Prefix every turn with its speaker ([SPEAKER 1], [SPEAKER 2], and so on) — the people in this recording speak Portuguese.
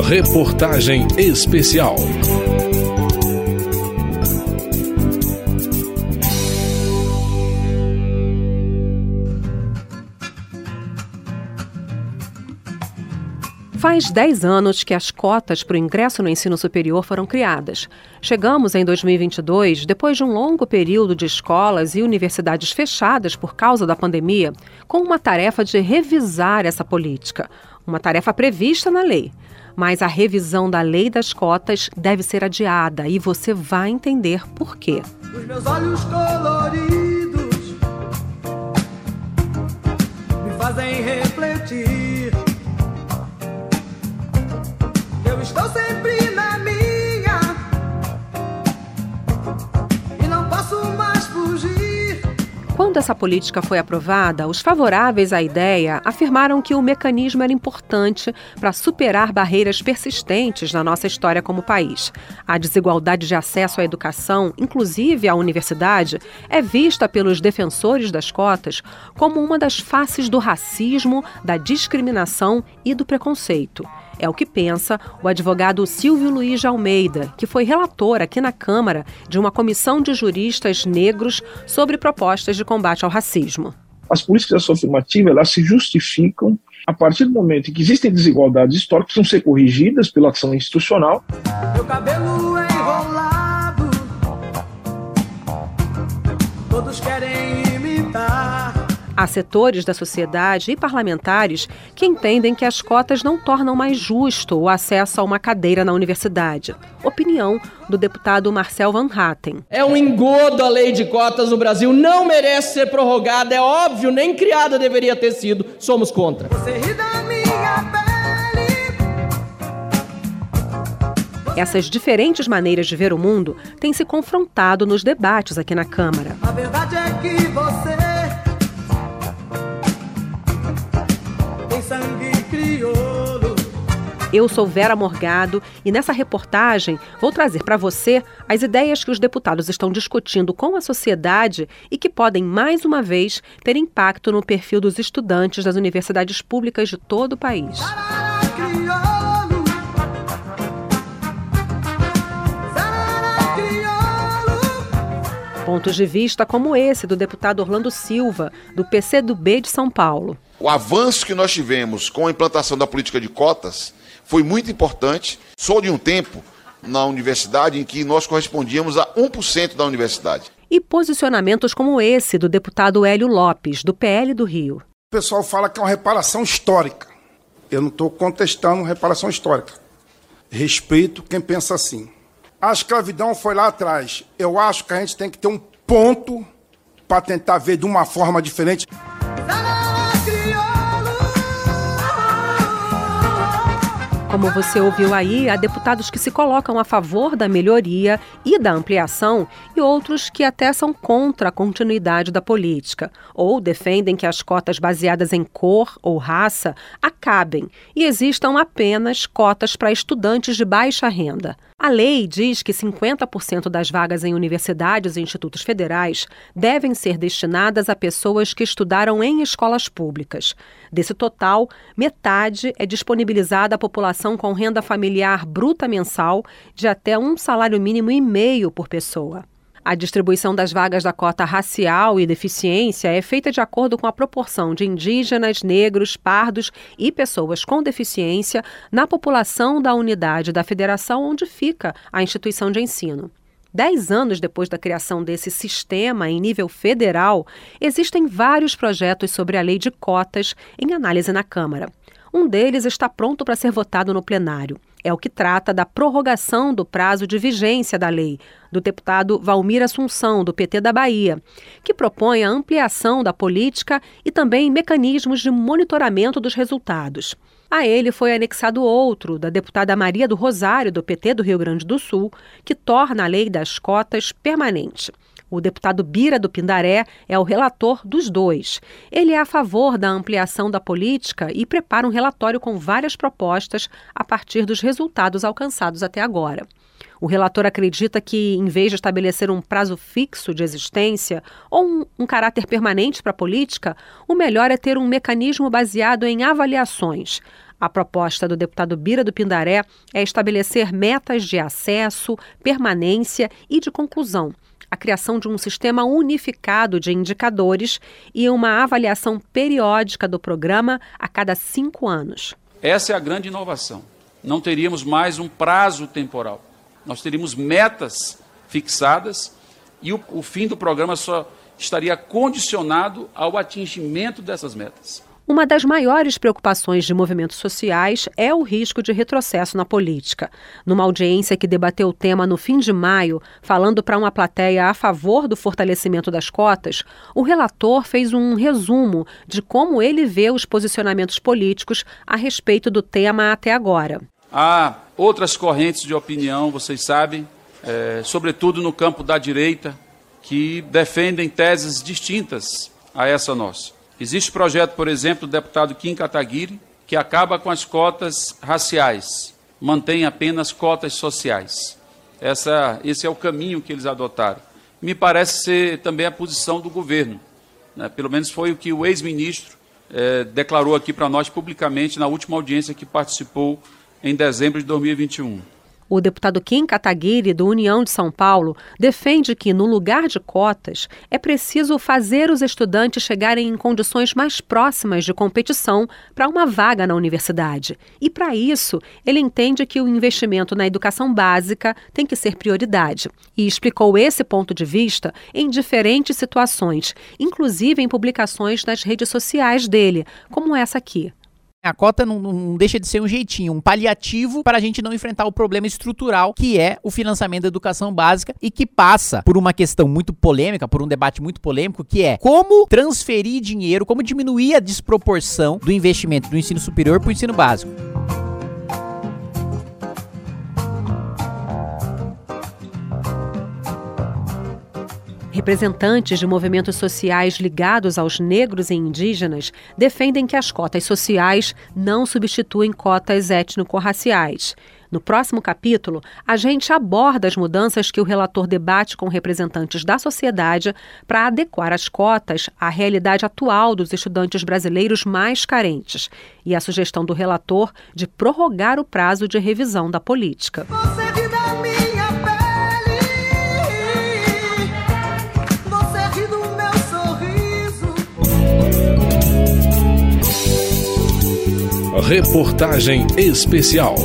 [SPEAKER 1] Reportagem especial.
[SPEAKER 2] Faz 10 anos que as cotas para o ingresso no ensino superior foram criadas. Chegamos em 2022, depois de um longo período de escolas e universidades fechadas por causa da pandemia, com uma tarefa de revisar essa política. Uma tarefa prevista na lei. Mas a revisão da lei das cotas deve ser adiada e você vai entender por quê. Os meus olhos coloridos me fazem refletir. Quando essa política foi aprovada, os favoráveis à ideia afirmaram que o mecanismo era importante para superar barreiras persistentes na nossa história como país. A desigualdade de acesso à educação, inclusive à universidade, é vista pelos defensores das cotas como uma das faces do racismo, da discriminação e do preconceito. É o que pensa o advogado Silvio Luiz de Almeida, que foi relator aqui na Câmara de uma comissão de juristas negros sobre propostas de combate ao racismo.
[SPEAKER 3] As políticas de ação afirmativa elas se justificam a partir do momento em que existem desigualdades históricas que precisam ser corrigidas pela ação institucional. Meu cabelo
[SPEAKER 2] Há setores da sociedade e parlamentares que entendem que as cotas não tornam mais justo o acesso a uma cadeira na universidade. Opinião do deputado Marcel Van Hatten.
[SPEAKER 4] É um engodo a lei de cotas no Brasil, não merece ser prorrogada, é óbvio, nem criada deveria ter sido. Somos contra. Você ri da minha
[SPEAKER 2] pele. Essas diferentes maneiras de ver o mundo têm se confrontado nos debates aqui na Câmara. A verdade é que você Eu sou Vera Morgado e nessa reportagem vou trazer para você as ideias que os deputados estão discutindo com a sociedade e que podem, mais uma vez, ter impacto no perfil dos estudantes das universidades públicas de todo o país. Pontos de vista como esse do deputado Orlando Silva, do PCdoB de São Paulo.
[SPEAKER 5] O avanço que nós tivemos com a implantação da política de cotas foi muito importante. Sou de um tempo na universidade em que nós correspondíamos a 1% da universidade.
[SPEAKER 2] E posicionamentos como esse do deputado Hélio Lopes, do PL do Rio.
[SPEAKER 6] O pessoal fala que é uma reparação histórica. Eu não estou contestando reparação histórica. Respeito quem pensa assim. A escravidão foi lá atrás. Eu acho que a gente tem que ter um ponto para tentar ver de uma forma diferente.
[SPEAKER 2] Como você ouviu aí, há deputados que se colocam a favor da melhoria e da ampliação e outros que até são contra a continuidade da política, ou defendem que as cotas baseadas em cor ou raça acabem e existam apenas cotas para estudantes de baixa renda. A lei diz que 50% das vagas em universidades e institutos federais devem ser destinadas a pessoas que estudaram em escolas públicas. Desse total, metade é disponibilizada à população com renda familiar bruta mensal de até um salário mínimo e meio por pessoa. A distribuição das vagas da cota racial e deficiência é feita de acordo com a proporção de indígenas, negros, pardos e pessoas com deficiência na população da unidade da federação onde fica a instituição de ensino. Dez anos depois da criação desse sistema em nível federal, existem vários projetos sobre a lei de cotas em análise na Câmara. Um deles está pronto para ser votado no plenário é o que trata da prorrogação do prazo de vigência da lei, do deputado Valmir Assunção, do PT da Bahia, que propõe a ampliação da política e também mecanismos de monitoramento dos resultados. A ele foi anexado outro, da deputada Maria do Rosário, do PT do Rio Grande do Sul, que torna a lei das cotas permanente. O deputado Bira do Pindaré é o relator dos dois. Ele é a favor da ampliação da política e prepara um relatório com várias propostas a partir dos resultados alcançados até agora. O relator acredita que, em vez de estabelecer um prazo fixo de existência ou um, um caráter permanente para a política, o melhor é ter um mecanismo baseado em avaliações. A proposta do deputado Bira do Pindaré é estabelecer metas de acesso, permanência e de conclusão a criação de um sistema unificado de indicadores e uma avaliação periódica do programa a cada cinco anos.
[SPEAKER 7] Essa é a grande inovação. Não teríamos mais um prazo temporal. Nós teríamos metas fixadas e o, o fim do programa só estaria condicionado ao atingimento dessas metas.
[SPEAKER 2] Uma das maiores preocupações de movimentos sociais é o risco de retrocesso na política. Numa audiência que debateu o tema no fim de maio, falando para uma plateia a favor do fortalecimento das cotas, o relator fez um resumo de como ele vê os posicionamentos políticos a respeito do tema até agora.
[SPEAKER 7] Há outras correntes de opinião, vocês sabem, é, sobretudo no campo da direita, que defendem teses distintas a essa nossa. Existe projeto, por exemplo, do deputado Kim Kataguiri, que acaba com as cotas raciais, mantém apenas cotas sociais. Essa, esse é o caminho que eles adotaram. Me parece ser também a posição do governo. Né? Pelo menos foi o que o ex-ministro eh, declarou aqui para nós publicamente na última audiência que participou em dezembro de 2021.
[SPEAKER 2] O deputado Kim Kataguiri, do União de São Paulo, defende que, no lugar de cotas, é preciso fazer os estudantes chegarem em condições mais próximas de competição para uma vaga na universidade. E, para isso, ele entende que o investimento na educação básica tem que ser prioridade. E explicou esse ponto de vista em diferentes situações, inclusive em publicações nas redes sociais dele, como essa aqui.
[SPEAKER 8] A cota não, não, deixa de ser um jeitinho, um paliativo para a gente não enfrentar o problema estrutural que é o financiamento da educação básica e que passa por uma questão muito polêmica, por um debate muito polêmico, que é como transferir dinheiro, como diminuir a desproporção do investimento do ensino superior para o ensino básico.
[SPEAKER 2] Representantes de movimentos sociais ligados aos negros e indígenas defendem que as cotas sociais não substituem cotas étnico-raciais. No próximo capítulo, a gente aborda as mudanças que o relator debate com representantes da sociedade para adequar as cotas à realidade atual dos estudantes brasileiros mais carentes e a sugestão do relator de prorrogar o prazo de revisão da política.
[SPEAKER 1] Reportagem especial.